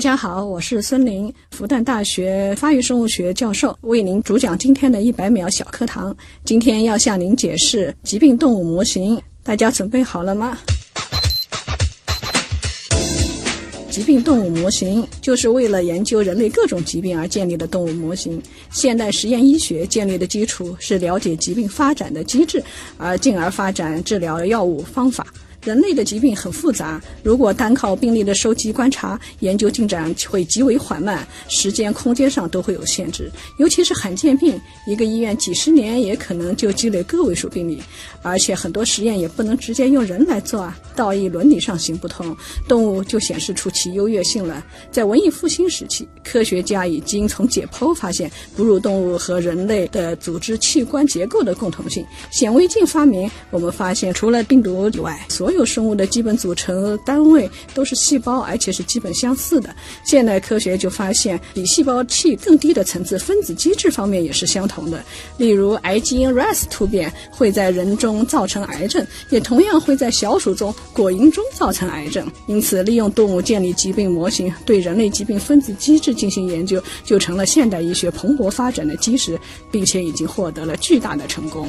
大家好，我是孙林，复旦大学发育生物学教授，为您主讲今天的一百秒小课堂。今天要向您解释疾病动物模型，大家准备好了吗？疾病动物模型就是为了研究人类各种疾病而建立的动物模型。现代实验医学建立的基础是了解疾病发展的机制，而进而发展治疗药物方法。人类的疾病很复杂，如果单靠病例的收集观察，研究进展会极为缓慢，时间、空间上都会有限制。尤其是罕见病，一个医院几十年也可能就积累个位数病例，而且很多实验也不能直接用人来做啊，道义伦理上行不通。动物就显示出其优越性了。在文艺复兴时期，科学家已经从解剖发现哺乳动物和人类的组织器官结构的共同性。显微镜发明，我们发现除了病毒以外，所所有生物的基本组成单位都是细胞，而且是基本相似的。现代科学就发现，比细胞器更低的层次，分子机制方面也是相同的。例如，癌基因 Ras 突变会在人中造成癌症，也同样会在小鼠中、果蝇中造成癌症。因此，利用动物建立疾病模型，对人类疾病分子机制进行研究，就成了现代医学蓬勃发展的基石，并且已经获得了巨大的成功。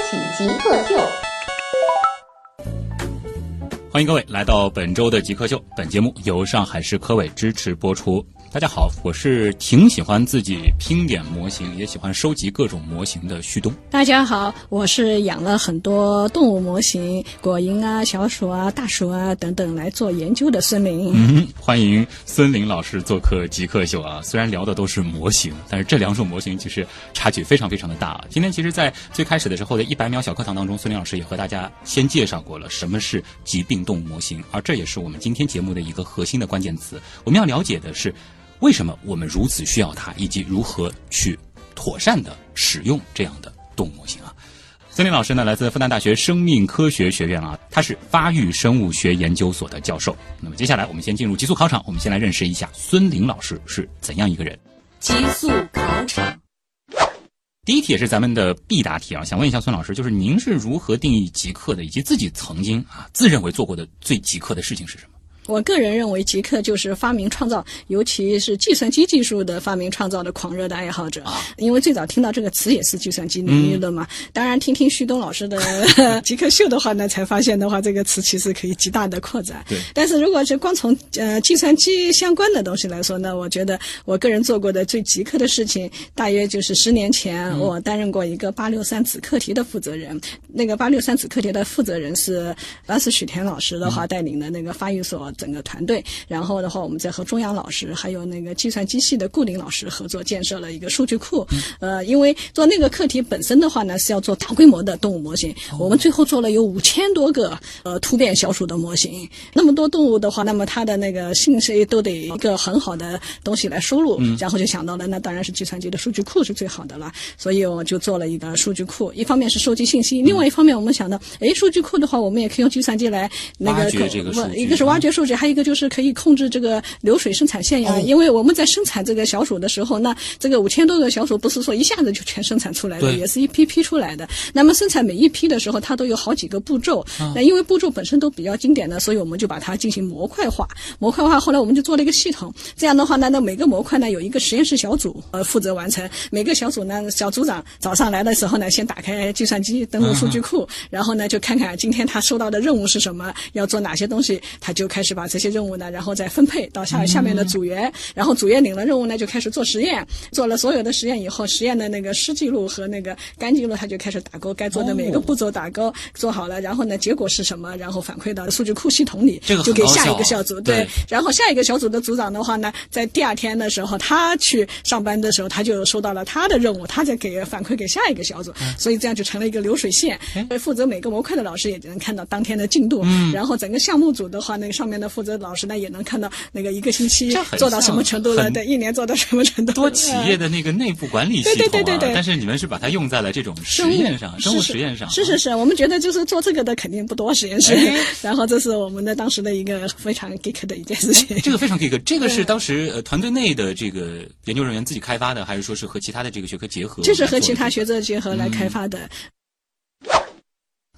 极客秀，欢迎各位来到本周的极客秀。本节目由上海市科委支持播出。大家好，我是挺喜欢自己拼点模型，也喜欢收集各种模型的旭东。大家好，我是养了很多动物模型，果蝇啊、小鼠啊、大鼠啊等等来做研究的孙林。嗯，欢迎孙林老师做客极客秀啊！虽然聊的都是模型，但是这两种模型其实差距非常非常的大。今天其实，在最开始的时候的一百秒小课堂当中，孙林老师也和大家先介绍过了什么是疾病动物模型，而这也是我们今天节目的一个核心的关键词。我们要了解的是。为什么我们如此需要它，以及如何去妥善的使用这样的动物模型啊？孙林老师呢，来自复旦大学生命科学学院啊，他是发育生物学研究所的教授。那么接下来我们先进入极速考场，我们先来认识一下孙林老师是怎样一个人。极速考场，第一题也是咱们的必答题啊，想问一下孙老师，就是您是如何定义极客的，以及自己曾经啊自认为做过的最极客的事情是什么？我个人认为，极客就是发明创造，尤其是计算机技术的发明创造的狂热的爱好者。因为最早听到这个词也是计算机领域的嘛。当然，听听旭东老师的 极客秀的话呢，才发现的话，这个词其实可以极大的扩展。对。但是如果是光从呃计算机相关的东西来说呢，我觉得我个人做过的最极客的事情，大约就是十年前我担任过一个八六三子课题的负责人。那个八六三子课题的负责人是当时许田老师的话带领的那个发育所。整个团队，然后的话，我们再和中央老师还有那个计算机系的顾林老师合作，建设了一个数据库。呃，因为做那个课题本身的话呢，是要做大规模的动物模型。我们最后做了有五千多个呃突变小鼠的模型。那么多动物的话，那么它的那个信息都得一个很好的东西来收录。然后就想到了，那当然是计算机的数据库是最好的了。所以我就做了一个数据库，一方面是收集信息，另外一方面我们想到，哎，数据库的话，我们也可以用计算机来那个不，一个是挖掘数。数据还有一个就是可以控制这个流水生产线呀，因为我们在生产这个小鼠的时候，那这个五千多个小鼠不是说一下子就全生产出来的，也是一批批出来的。那么生产每一批的时候，它都有好几个步骤。那因为步骤本身都比较经典的，所以我们就把它进行模块化。模块化后来我们就做了一个系统，这样的话呢，那每个模块呢有一个实验室小组呃负责完成。每个小组呢小组长早上来的时候呢，先打开计算机登录数据库，然后呢就看看今天他收到的任务是什么，要做哪些东西，他就开始。去把这些任务呢，然后再分配到下下面的组员，然后组员领了任务呢，就开始做实验，做了所有的实验以后，实验的那个湿记录和那个干记录，他就开始打勾，该做的每个步骤打勾，做好了，然后呢，结果是什么，然后反馈到数据库系统里，这个就给下一个小组，对对，然后下一个小组的组长的话呢，在第二天的时候，他去上班的时候，他就收到了他的任务，他再给反馈给下一个小组，嗯。所以这样就成了一个流水线。哎。负责每个模块的老师也能看到当天的进度，嗯。然后整个项目组的话，那个上面的负责老师呢也能看到那个一个星期做到什么程度了，对，一年做到什么程度。多企业的那个内部管理系统啊，对对对对对但是你们是把它用在了这种实验上，生物实验上，是是是，我们觉得就是做这个的肯定不多实验室，哎然后这是我们的当时的一个非常 geek 的一件事情。这个非常 geek，这个是当时呃团队内的这个研究人员自己开发的，还是说是和其他的这个学科结合？这是和其他学。学者结合来开发的。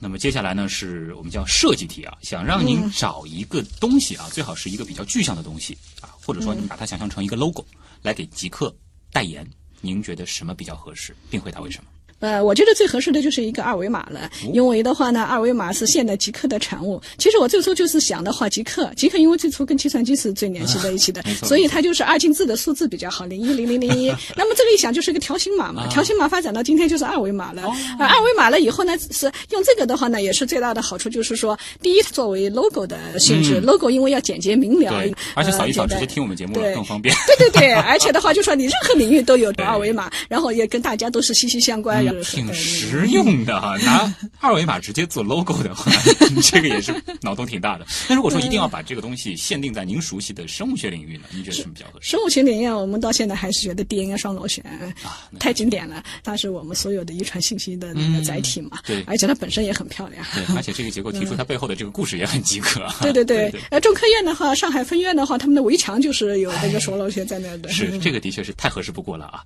那么接下来呢，是我们叫设计题啊，想让您找一个东西啊，最好是一个比较具象的东西啊，或者说您把它想象成一个 logo 来给极客代言，您觉得什么比较合适，并回答为什么？呃，我觉得最合适的就是一个二维码了，因为的话呢，二维码是现代极客的产物。其实我最初就是想的话，极客，极客因为最初跟计算机是最联系在一起的，所以它就是二进制的数字比较好，零一零零零一。那么这个一想就是一个条形码嘛，条形码发展到今天就是二维码了。啊，二维码了以后呢，是用这个的话呢，也是最大的好处，就是说，第一，作为 logo 的性质、嗯 l o g o 因为要简洁明了，对，而且扫一扫直接听我们节目更方便。对对对，而且的话，就说你任何领域都有二维码，然后也跟大家都是息息相关。挺呃实用的哈，拿二维码直接做 logo 的话，这个也是脑洞挺大的。那如果说一定要把这个东西限定在您熟悉的生物学领域呢，您觉得什么比较合适？生物学领域，我们到现在还是觉得 DNA 双螺旋啊太经典了，它是我们所有的遗传信息的那个载体嘛。对而且它本身也很漂亮。对，而且这个结构提出它背后的这个故事也很饥渴啊。对对对 对，呃，中科院的话，上海分院的话，他们的围墙就是有那个双螺旋在那儿的。是这个的确是太合适不过了啊。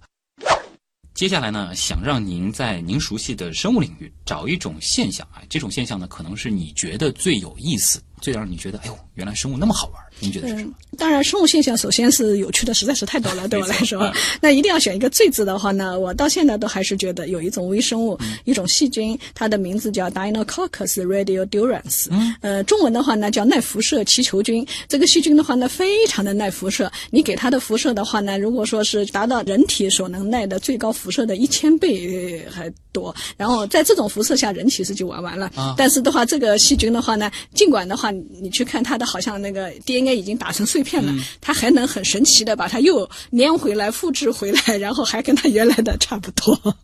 接下来呢，想让您在您熟悉的生物领域找一种现象啊，这种现象呢，可能是你觉得最有意思、最让你觉得哎呦，原来生物那么好玩儿。您觉得是什么？当然，生物现象首先是有趣的，实在是太多了，对我来说。那一定要选一个最字的话呢，我到现在都还是觉得有一种微生物，一种细菌，它的名字叫 Deinococcus radiodurans，呃，中文的话呢叫耐辐射气球菌。这个细菌的话呢，非常的耐辐射，你给它的辐射的话呢，如果说是达到人体所能耐的最高辐射的一千倍呃还多，然后在这种辐射下，人其实就玩完了。啊但是的话，这个细菌的话呢，尽管的话，你去看他的好像那个 DNA 已经打成碎片了，嗯它还能很神奇的把它又粘回来、复制回来，然后还跟他原来的差不多。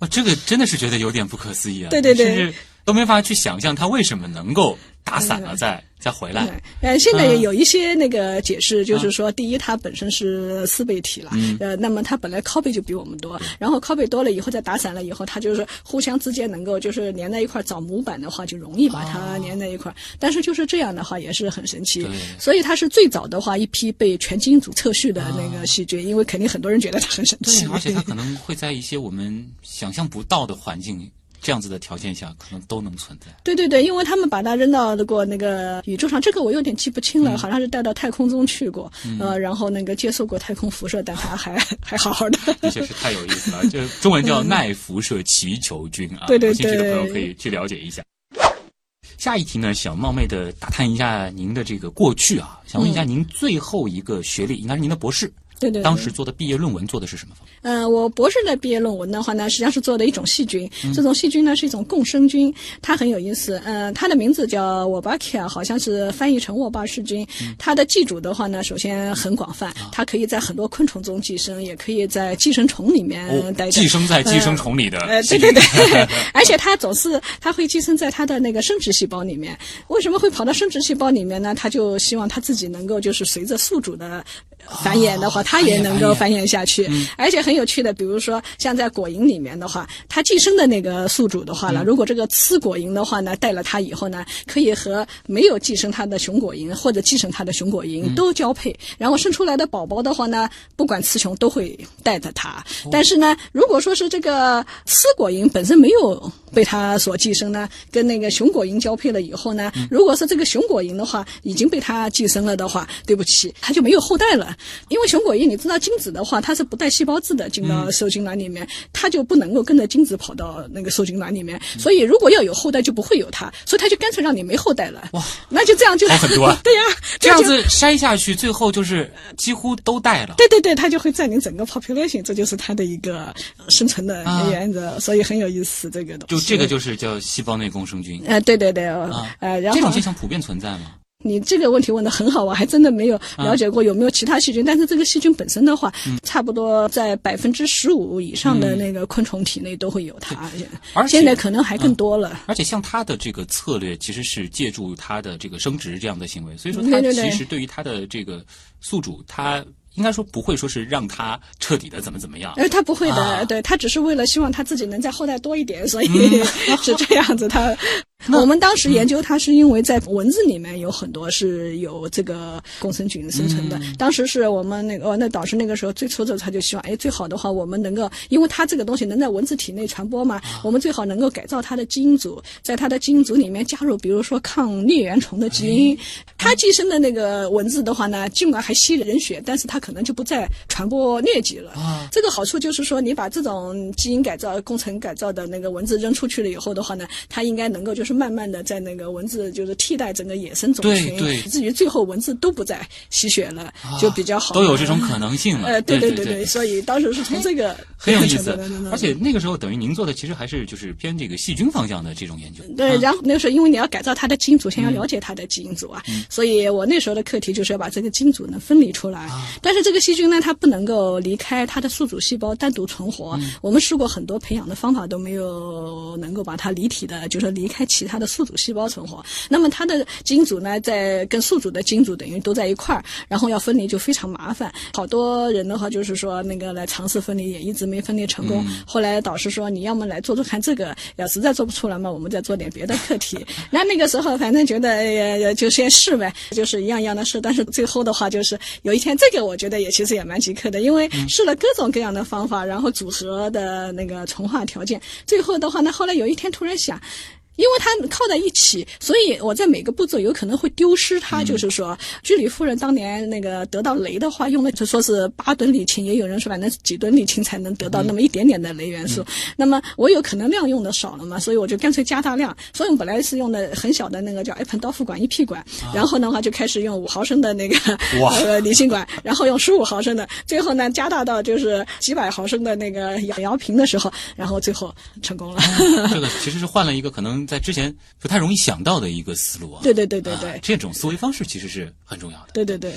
哇，这个真的是觉得有点不可思议啊！对对对都没法去想象他为什么能够打散了再再回来。呃，现在有一些那个解释，就是说，第一，它本身是四倍体了，嗯。呃，那么它本来 copy 就比我们多，然后 copy 多了以后再打散了以后，它就是互相之间能够就是连在一块儿找模板的话，就容易把它连在一块。儿。但是就是这样的话也是很神奇，所以它是最早的话一批被全基因组测序的那个细菌，因为肯定很多人觉得它很神奇，，而且它可能会在一些我们想象不到的环境。这样子的条件下，可能都能存在。对对对，因为他们把它扔到过那个宇宙上，这个我有点记不清嗯了，好像是带到太空中去过，呃，然后那个接受过太空辐射，但它还 还好好的。的确是太有意思了，这 中文叫耐辐射祈求菌啊，对对对有兴趣的朋友对可以去了解一下。下一题呢，想冒昧的打探一下您的这个过去啊，想问一下您最后一个学历，应该是您的博士，对对对当时做的毕业论文做的是什么方面？呃，我博士的毕业论文的话呢，实际上是做的一种细菌，嗯这种细菌呢是一种共生菌，它很有意思。呃，它的名字叫 Wolbachia，好像是翻译成沃巴氏菌。嗯它的寄主的话呢，首先很广泛，啊它可以在很多昆虫中寄生，也可以在寄生虫里面。寄生在寄生虫里的对对对，而且它总是它会寄生在它的那个生殖细胞里面。为什么会跑到生殖细胞里面呢？它就希望它自己能够就是随着宿主的繁衍的话，它也能够繁衍下去。而且很有趣的，比如说像在果蝇里面的话，它寄生的那个宿主的话呢，如果这个雌果蝇的话呢，带了它以后呢，可以和没有寄生它的雄果蝇或者寄生它的雄果蝇都交配，然后生出来的宝宝的话呢，不管雌雄都会带着它。但是呢，如果说是这个雌果蝇本身没有被它所寄生呢，跟那个雄果蝇交配了以后呢，如果是这个雄果蝇的话已经被它寄生了的话，对不起，它就没有后代了。了。因为熊果膺，你知道精子的话，它是不带细胞质的进到受精卵里面，它就不能够跟着精子跑到那个受精卵里面。所以如果要有后代，就不会有它，所以它就干脆让你没后代了。哇，那就这样就好很多啊 对呀、就这样子筛下去，最后就是几乎都带了。对对对，它就会占领整个 population，这就是它的一个呃生存的啊原则，所以很有意思。这个东西就这个就是叫细胞内共生菌呃，对对对，呃，然后这种现象普遍存在吗？你这个问题问的很好，我还真的没有啊。了解过有没有其他细菌，但是这个细菌本身的话，嗯。差不多在百分之十五以上的那个昆虫体内都会有它，而且现在可能还更多了。而且像它的这个策略，其实是借助它的这个生殖这样的行为，所以说其实对于它的这个宿主，它应该说不会说是让它彻底的怎么怎么样。呃，他不会的，啊。对他只是为了希望他自己能在后代多一点，所以、嗯。是这样子。他我们当时研究它是因为在蚊子里面有很多是有这个共生菌生存的。嗯当时是我们那个、哦、那导师那个时候最初的他就希望，哎，最好的话我们能够，因为它这个东西能在蚊子体内传播嘛，啊我们最好能够改造它的基因组，在它的基因组里面加入，比如说抗疟原虫的基因。哎它寄生的那个蚊子的话呢，尽管还吸人血，但是它可能就不再传播疟疾了。啊这个好处就是说，你把这种基因改造、工程改造的那个蚊子扔出去了以后的话呢，它应该能够就是慢慢的在那个文字就是替代整个野生种群，对对以至于最后文字都不再吸血了，就比较好。都有这种可能性了。呃，对对对对，所以当时是从这个很有意思。而且那个时候等于您做的其实还是就是偏这个细菌方向的这种研究。对，啊然后那个时候因为你要改造它的基因组，先要了解它的基因组啊，嗯所以我那时候的课题就是要把这个基因组呢分离出来。啊但是这个细菌呢，它不能够离开它的宿主细胞单独存活。嗯我们试过很多培养的方法都没有能够把它离体的，就是离开其他的宿主细胞存活。那么它的基因组呢，在跟宿主的基因组等于都在一块儿，然后要分离就非常麻烦。好多人的话就是说那个来尝试分离，也一直没分离成功。后来导师说，你要么来做做看这个，要实在做不出来嘛，我们再做点别的课题。那那个时候反正觉得呃就先试呗，就是一样一样的试。但是最后的话就是有一天，这个我觉得也其实也蛮极客的，因为试了各种各样的方法，然后组合的那个从化条件，最后的话呢，后来有一天突然想。因为它靠在一起，所以我在每个步骤有可能会丢失它。就是说，居里夫人当年那个得到镭的话，用了就说是八吨沥青，也有人说反正几吨沥青才能得到那么一点点的镭元素。那么我有可能量用的少了嘛，所以我就干脆加大量。所以我们本来是用的很小的那个叫埃盆刀腹管一屁管，然后的话就开始用五毫升的那个哇 呃离心管，然后用十五毫升的，最后呢加大到就是几百毫升的那个摇摇瓶的时候，然后最后成功了。这个其实是换了一个可能在之前不太容易想到的一个思路啊。对对对对对啊这种思维方式其实是很重要的。对对对。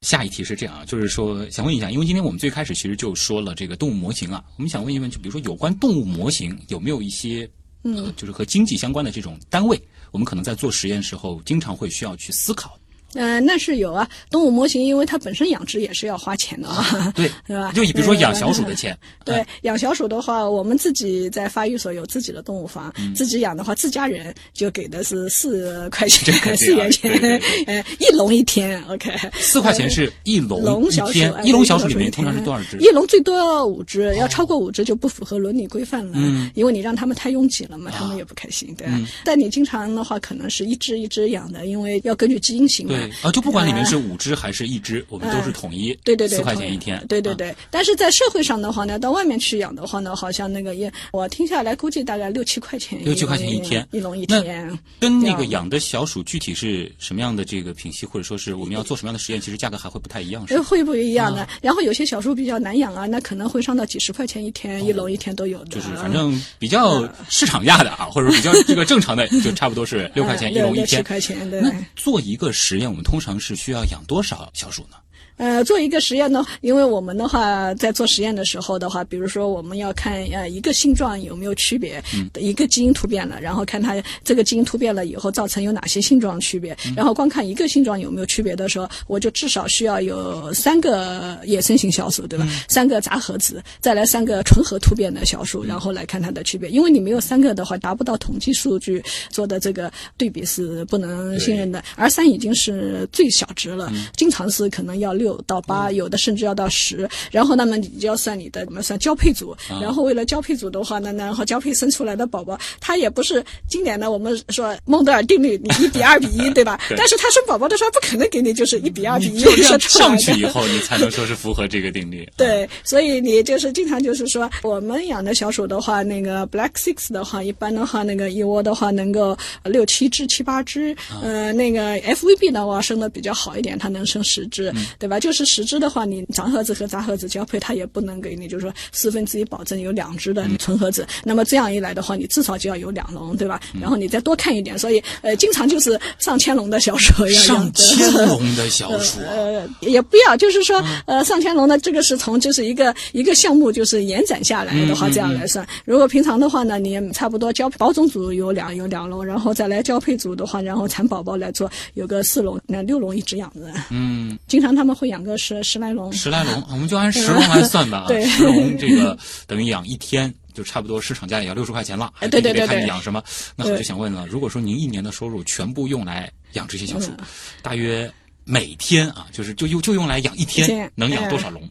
下一题是这样啊，就是说想问一下，因为今天我们最开始其实就说了这个动物模型啊，我们想问一问，就比如说有关动物模型有没有一些嗯、呃，就是和经济相关的这种单位，我们可能在做实验时候经常会需要去思考。呃，那是有啊，动物模型因为它本身养殖也是要花钱的嘛，啊、对，是吧？就比如说养小鼠的钱，对，嗯、养小鼠的话，我们自己在发育所有自己的动物房，嗯、自己养的话，自家人就给的是四块钱，四元钱，呃，一笼一天，OK。四块钱是一笼笼小鼠，一笼小鼠里面通常是多少只？一笼最多要五只，要超过五只就不符合伦理规范了，嗯，因为你让他们太拥挤了嘛，他们也不开心，对。但你经常的话，可能是一只一只养的，因为要根据基因型嘛。对啊，就不管里面。是五只还是一只，我们都是统一，对对对，四块钱一天，对对对。啊、但是在社会上的话呢，到外面去养的话呢，好像那个也，我听下来估计大概六七块钱，六七块钱一天，一笼一天。跟那个养的小鼠具体是什么样的这个品系，或者说是我们要做什么样的实验，其实价格还会不太一样，是？会不一样的。啊、然后有些小鼠比较难养啊，那可能会上到几十块钱一天，哦、一笼一天都有的。就是反正比较市场价的啊，或者说比较这个正常的，就差不多是六块钱一笼一天。十块钱对。那做一个实验，我们通常是需要养多少？小鼠呢？呃，做一个实验呢，因为我们的话在做实验的时候的话，比如说我们要看呃一个性状有没有区别，嗯、一个基因突变了，然后看它这个基因突变了以后造成有哪些性状区别，嗯、然后光看一个性状有没有区别的时候，我就至少需要有三个野生型小鼠，对吧？嗯、三个杂合子，再来三个纯合突变的小嗯。鼠，然后来看它的区别，因为你没有三个的话，达不到统计数据做的这个对比是不能信任的，而三已经是最小值了，经常是可能要六。六到八，有的甚至要到十。然后那么你就要算你的，我们算交配组。然后为了交配组的话呢，然后交配生出来的宝宝，它也不是经典的我们说孟德尔定律，你一比二比一，对吧？但是它生宝宝的时候不可能给你就是一比二比一生出来上。去以后，你才能说是符合这个定律。对，所以你就是经常就是说，我们养的小鼠的话，那个 Black Six 的话，一般的话，那个一窝的话能够六七只、七八只。呃，那个 FVB 的话生的比较好一点，它能生十只，对吧？就是十只的话，你长盒子和杂盒子交配，它也不能给你，就是说四分之一保证有两只的纯盒子。那么这样一来的话，你至少就要有两笼，对吧？然后你再多看一点，所以呃，经常就是上千笼的小鼠要养上。千笼的 小鼠啊，呃，也不要，就是说，呃，上千笼呢，这个是从就是一个一个项目就是延展下来的话，这样来算。如果平常的话呢，你差不多交保种组有两有两笼，然后再来交配组的话，然后产宝宝来做有个四笼，那六笼一只养着。嗯，经常他们会养个十十来笼。十来笼，我们就按十笼来算吧。啊对十笼这个等于养一天。就差不多市场价也要六十块钱了，还对对得看对对你养什么。那我就想问了，如果说您一年的收入全部用来养这些小鼠，嗯大约每天啊，就是就用就用来养一天，能养哎多少笼？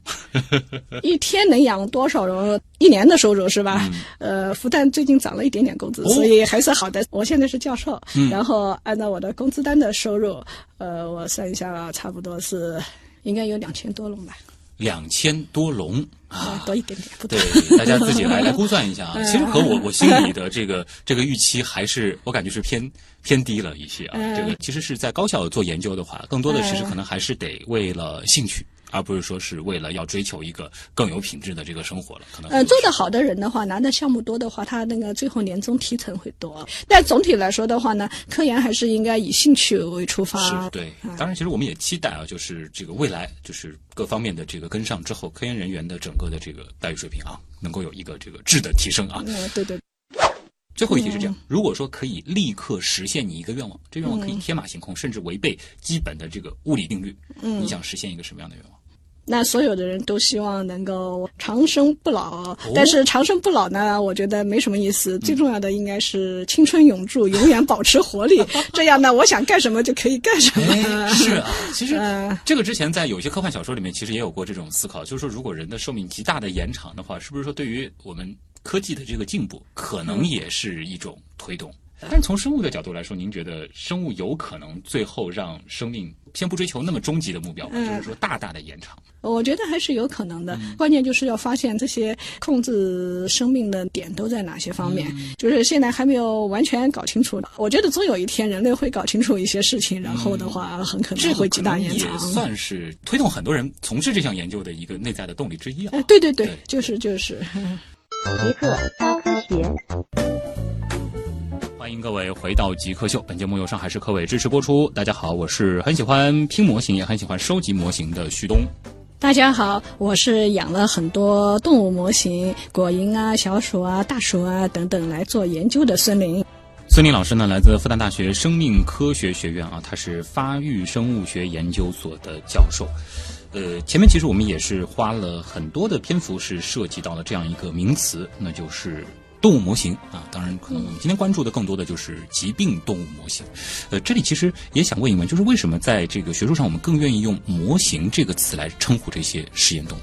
一天能养多少笼？一年的收入是吧？呃，复旦最近涨了一点点工资，所以还是好的。我现在是教授，嗯然后按照我的工资单的收入，呃，我算一下，差不多是应该有两千多笼吧，两千多笼啊啊，，多一点点，不多对。，大家自己来来估算一下啊。嗯 其实和我我心里的这个这个预期还是我感觉是偏偏低了一些啊。嗯这个其实是在高校做研究的话，更多的其实嗯可能还是得为了兴趣。而不是说是为了要追求一个更有品质的这个生活了，可能呃，做得好的人的话，拿的项目多的话，他那个最后年终提成会多。但总体来说的话呢，科研还是应该以兴趣为出发。是对，当然，其实我们也期待啊，就是这个未来，就是各方面的这个跟上之后，科研人员的整个的这个待遇水平啊，能够有一个这个质的提升啊。嗯，对对。最后一题是这样：如果说可以立刻实现你一个愿望，这愿望可以天马行空，甚至违背基本的这个物理定律，嗯你想实现一个什么样的愿望？那所有的人都希望能够长生不老，但是长生不老呢，我觉得没什么意思。最重要的应该是青春永驻，永远保持活力。这样呢，我想干什么就可以干什么。哎，是啊，其实嗯这个之前在有些科幻小说里面，其实也有过这种思考，就是说，如果人的寿命极大的延长的话，是不是说对于我们科技的这个进步，可能也是一种推动？但是从生物的角度来说，您觉得生物有可能最后让生命先不追求那么终极的目标吗？就是说大大的延长？我觉得还是有可能的，关键就是要发现这些控制生命的点都在哪些方面，就是现在还没有完全搞清楚。我觉得总有一天人类会搞清楚一些事情，然后的话很可这个能会极大可能也延长。算是推动很多人从事这项研究的一个内在的动力之一啊哎，。对对对对，就是就是。极客高科学。欢迎各位回到极客秀，本节目由上海市科委支持播出。大家好，我是很喜欢拼模型，也很喜欢收集模型的旭东。大家好，我是养了很多动物模型，果蝇啊、小鼠啊、大鼠啊等等来做研究的孙林。孙林老师呢，来自复旦大学生命科学学院啊，他是发育生物学研究所的教授。呃，前面其实我们也是花了很多的篇幅，是涉及到了这样一个名词，那就是动物模型啊。当然，可能我们今天关注的更多的就是疾病动物模型。呃，这里其实也想问一问，就是为什么在这个学术上，我们更愿意用“模型”这个词来称呼这些实验动物？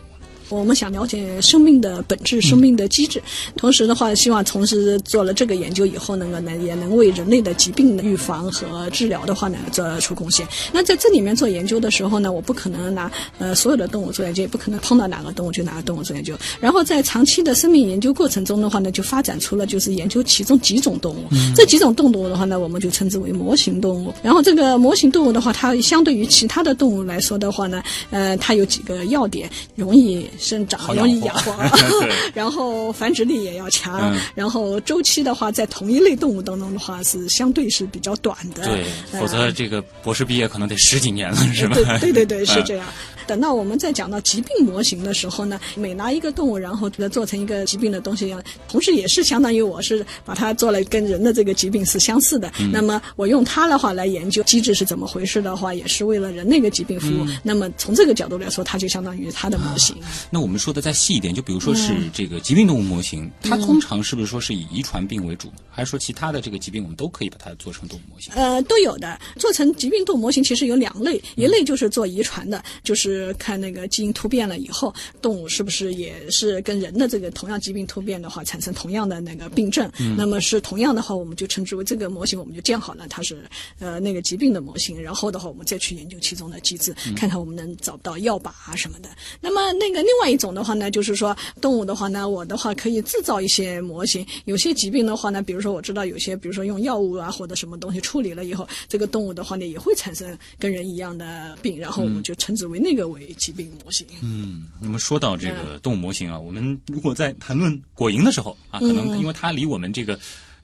我们想了解生命的本质、生命的机制，同时的话，希望从事做了这个研究以后，能够呢也能为人类的疾病的预防和治疗的话呢做出贡献。那在这里面做研究的时候呢，我不可能拿呃所有的动物做研究，也不可能碰到哪个动物就哪个动物做研究。然后在长期的生命研究过程中的话呢，就发展出了就是研究其中几种动物。这几种动物的话呢，我们就称之为模型动物。然后这个模型动物的话，它相对于其他的动物来说的话呢，呃，它有几个要点，容易生长，容易养活 然后繁殖力也要强，嗯然后周期的话，在同一类动物当中的话是相对是比较短的。对，呃否则这个博士毕业可能得十几年了，是吧？对对对对，是嗯这样。等到我们再讲到疾病模型的时候呢，每拿一个动物，然后给它做成一个疾病的东西一样，同时也是相当于我是把它做了跟人的这个疾病是相似的。嗯那么我用它的话来研究机制是怎么回事的话，也是为了人类的疾病服务。嗯那么从这个角度来说，它就相当于它的模型。那我们说的再细一点，就比如说是这个疾病动物模型，它通常是不是说是以遗传病为主，还是说其他的这个疾病我们都可以把它做成动物模型？呃，都有的。做成疾病动物模型其实有两类，一类就是做遗传的，就是看那个基因突变了以后，动物是不是也是跟人的这个同样疾病突变的话，产生同样的那个病症。那么是同样的话，我们就称之为这个模型，我们就建好了，它是呃那个疾病的模型。然后的话，我们再去研究其中的机制，看看我们能找不到药靶啊什么的。那么那个另另外一种的话呢，就是说动物的话呢，我的话可以制造一些模型。有些疾病的话呢，比如说我知道有些，比如说用药物啊或者什么东西处理了以后，这个动物的话呢也会产生跟人一样的病，然后我们就称之为那个为疾病模型。嗯，那么说到这个动物模型啊，我们如果在谈论果蝇的时候啊，可能因为它离我们这个。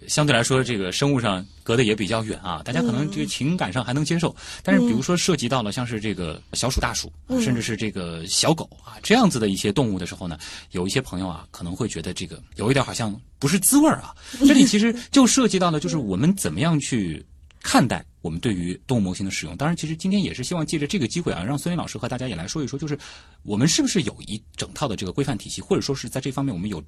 相对来说，这个生物上隔得也比较远啊，大家可能这个情感上还能接受。但是，比如说涉及到了像是这个小鼠、大鼠，甚至是这个小狗啊这样子的一些动物的时候呢，有一些朋友啊可能会觉得这个有一点好像不是滋味儿啊。这里其实就涉及到了，就是我们怎么样去看待我们对于动物模型的使用。当然，其实今天也是希望借着这个机会啊，让孙林老师和大家也来说一说，就是我们是不是有一整套的这个规范体系，或者说是在这方面我们有。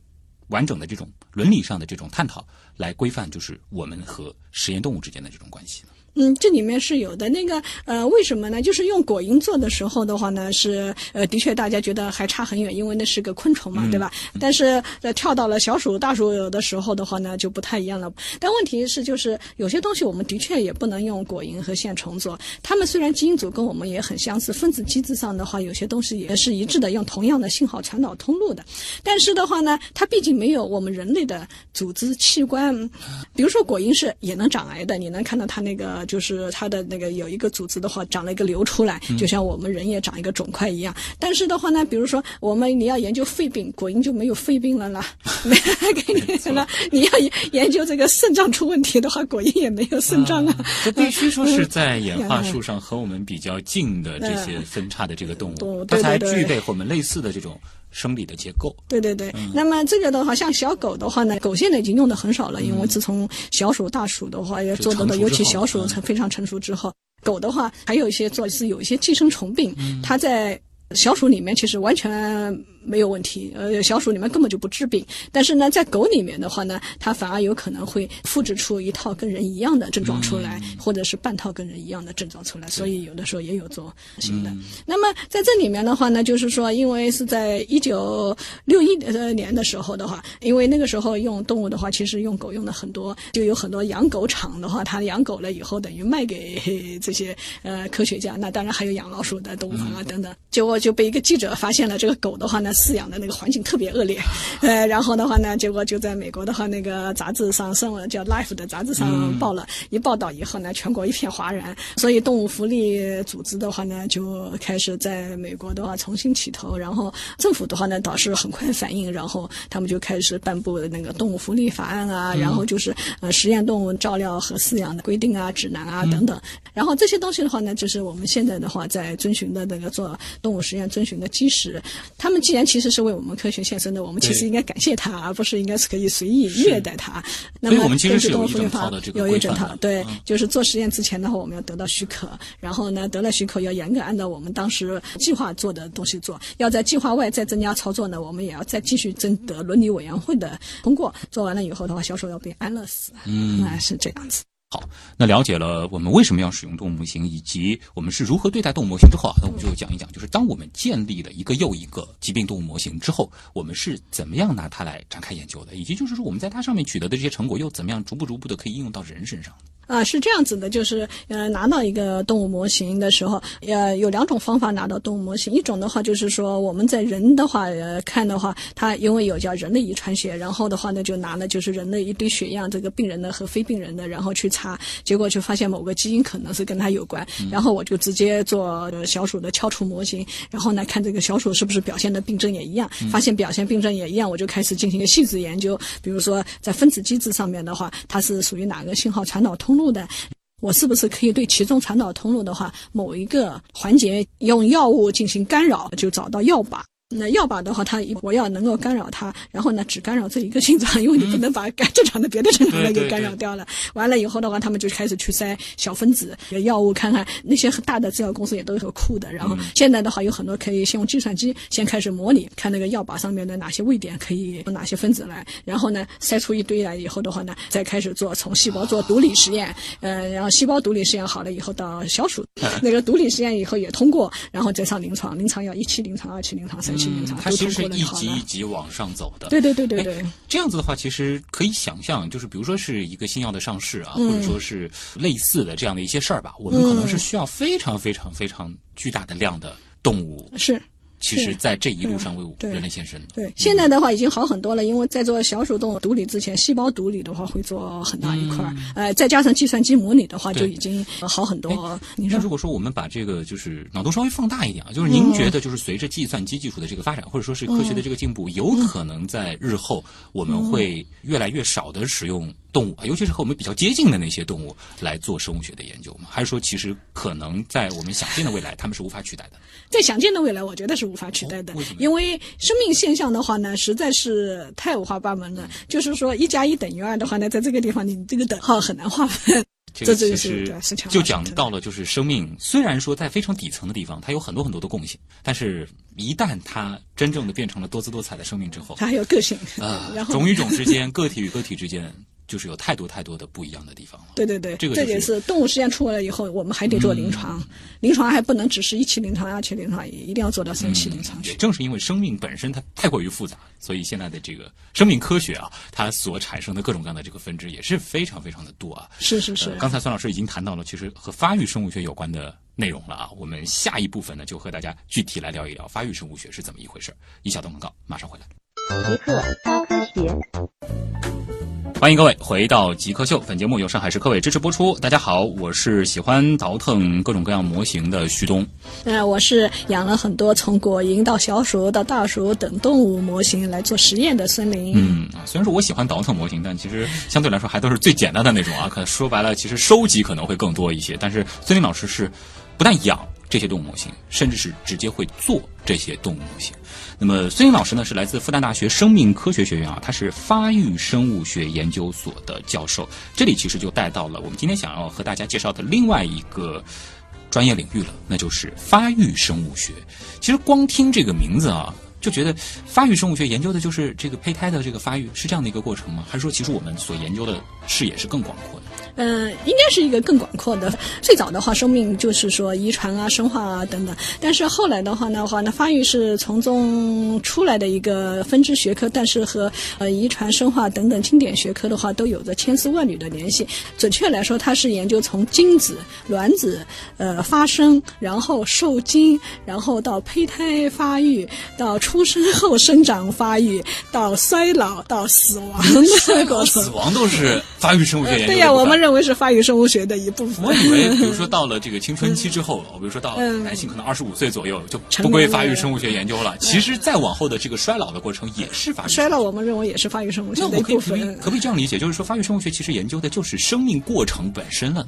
完整的这种伦理上的这种探讨，来规范就是我们和实验动物之间的这种关系呢。嗯，这里面是有的。那个呃，为什么呢？就是用果蝇做的时候的话呢，是呃，的确大家觉得还差很远，因为那是个昆虫嘛，对吧？但是呃，跳到了小鼠、大鼠的时候的话呢，就不太一样了。但问题是，就是有些东西我们的确也不能用果蝇和线虫做。它们虽然基因组跟我们也很相似，分子机制上的话，有些东西也是一致的，用同样的信号传导通路的。但是的话呢，它毕竟没有我们人类的组织器官。比如说果蝇是也能长癌的，你能看到它那个。就是它的那个有一个组织的话，长了一个瘤出来，就像我们人也长一个肿块一样。但是的话呢，比如说我们你要研究肺病，果蝇就没有肺病了啦。没给你什么？你要研究这个肾脏出问题的话，果蝇也没有肾脏啊。这必须说是在演化树上和我们比较近的这些分叉的这个动物，它才具备和我们类似的这种。生理的结构，对对对。那么这个的话，像小狗的话呢，狗现在已经用的很少了，因为自从小鼠、大鼠的话也做到的，尤其小鼠才非常成熟之后，狗的话还有一些做是有一些寄生虫病，它在小鼠里面其实完全。没有问题，呃，小鼠里面根本就不治病，但是呢，在狗里面的话呢，它反而有可能会复制出一套跟人一样的症状出来，或者是半套跟人一样的症状出来，所以有的时候也有做新的。那么在这里面的话呢，就是说，因为是在一九六一年的时候的话，因为那个时候用动物的话，其实用狗用的很多，就有很多养狗场的话，它养狗了以后等于卖给这些呃科学家，那当然还有养老鼠的动物房啊等等，结果就被一个记者发现了这个狗的话呢。饲养的那个环境特别恶劣，呃，然后的话呢，结果就在美国的话，那个杂志上，生物叫《Life》的杂志上报了，一报道以后呢，全国一片哗然，所以动物福利组织的话呢，就开始在美国的话重新起头，然后政府的话呢，倒是很快反应，然后他们就开始颁布那个动物福利法案啊，然后就是呃实验动物照料和饲养的规定啊、指南啊等等，然后这些东西的话呢，就是我们现在的话在遵循的那个做动物实验遵循的基石，他们既然其实是为我们科学献身的，我们其实应该感谢他，而不是应该是可以随意虐待他。那么根据动物福利法有一整套，对，就是做实验之前的话，我们要得到许可，然后呢，得了许可要严格按照我们当时计划做的东西做，要在计划外再增加操作呢，我们也要再继续征得伦理委员会的通过。做完了以后的话，销售要被安乐死，嗯，是这样子。好，那了解了我们为什么要使用动物模型，以及我们是如何对待动物模型之后啊，那我们就讲一讲，就是当我们建立了一个又一个疾病动物模型之后，我们是怎么样拿它来展开研究的，以及就是说我们在它上面取得的这些成果又怎么样逐步逐步的可以应用到人身上。啊，是这样子的，就是呃，拿到一个动物模型的时候，呃，有两种方法拿到动物模型。一种的话，就是说我们在人的话呃看的话，它因为有叫人类遗传学，然后的话呢，就拿了就是人类一堆血样，这个病人的和非病人的，然后去查，结果就发现某个基因可能是跟它有关。然后我就直接做小鼠的敲除模型，然后呢看这个小鼠是不是表现的病症也一样，发现表现病症也一样，我就开始进行一个细致研究。比如说在分子机制上面的话，它是属于哪个信号传导通？路的，我是不是可以对其中传导通路的话，某一个环节用药物进行干扰，就找到药靶？那药靶的话，它我要能够干扰它，然后呢，只干扰这一个心脏，因为你不能把正常的别的正常的给干扰掉了。完了以后的话，他们就开始去塞小分子药物，看看那些大的制药公司也都有库的。然后现在的话，有很多可以先用计算机先开始模拟，看那个药靶上面的哪些位点可以用哪些分子来，然后呢，筛出一堆来以后的话呢，再开始做从细胞做毒理实验，呃，然后细胞毒理实验好了以后到小鼠那个毒理实验以后也通过，然后再上临床，临床要一期临床、二期临床、三。嗯，它其实是一级一级往上走的。对对对对对。这样子的话，其实可以想象，就是比如说是一个新药的上市啊，或者说是类似的这样的一些事儿吧，我们可能是需要非常非常非常巨大的量的动物。是。其实，在这一路上为人类献身。对，现在的话已经好很多了，因为在做小鼠动物毒理之前，细胞毒理的话会做很大一块儿，呃，再加上计算机模拟的话，就已经好很多。那如果说我们把这个就是脑洞稍微放大一点啊，就是您觉得就是随着计算机技术的这个发展，或者说是科学的这个进步，有可能在日后我们会越来越少的使用。动物啊，尤其是和我们比较接近的那些动物来做生物学的研究吗？还是说，其实可能在我们想见的未来，他们是无法取代的？在想见的未来，我觉得是无法取代的。因为生命现象的话呢，实在是太五花八门了。就是说，一加一等于二的话呢，在这个地方，你这个等号很难划分。这就是就讲到了，就是生命虽然说在非常底层的地方，它有很多很多的共性，但是一旦它真正的变成了多姿多彩的生命之后，它还有个性啊，种与种之间，个体与个体之间。就是有太多太多的不一样的地方了。对对对，这个这也是动物实验出来了以后，我们还得做临床，临床还不能只是一期临床、二期临床，一定要做到三期临床。也正是因为生命本身它太过于复杂，所以现在的这个生命科学啊，它所产生的各种各样的这个分支也是非常非常的多啊。是是是。刚才孙老师已经谈到了，其实和发育生物学有关的内容了啊。我们下一部分呢，就和大家具体来聊一聊发育生物学是怎么一回事。一小段广告，马上回来。极客高科学。欢迎各位回到极客秀，本节目由上海市科委支持播出。大家好，我是喜欢倒腾各种各样模型的徐东。呃，我是养了很多从果蝇到小鼠到大鼠等动物模型来做实验的孙林。嗯，虽然说我喜欢倒腾模型，但其实相对来说还都是最简单的那种啊。可能说白了，其实收集可能会更多一些。但是孙林老师是不但养这些动物模型，甚至是直接会做这些动物模型。那么孙英老师呢，是来自复旦大学生命科学学院啊，他是发育生物学研究所的教授。这里其实就带到了我们今天想要和大家介绍的另外一个专业领域了，那就是发育生物学。其实光听这个名字啊，就觉得发育生物学研究的就是这个胚胎的这个发育，是这样的一个过程吗？还是说其实我们所研究的视野是更广阔的？嗯，应该是一个更广阔的。最早的话，生命就是说遗传啊、生化啊等等。但是后来的话呢，话呢，发育是从中出来的一个分支学科，但是和呃遗传、生化等等经典学科的话，都有着千丝万缕的联系。准确来说，它是研究从精子、卵子呃发生，然后受精，然后到胚胎发育，到出生后生长发育，到衰老，到死亡的过程。死亡都是发育生物学研究。对呀，我们认为是发育生物学的一部分。我以为，比如说到了这个青春期之后，比如说到男性可能二十五岁左右就不归发育生物学研究了。其实再往后的这个衰老的过程也是发育。衰老，我们认为也是发育生物学的一部分。可不可以这样理解？就是说，发育生物学其实研究的就是生命过程本身了。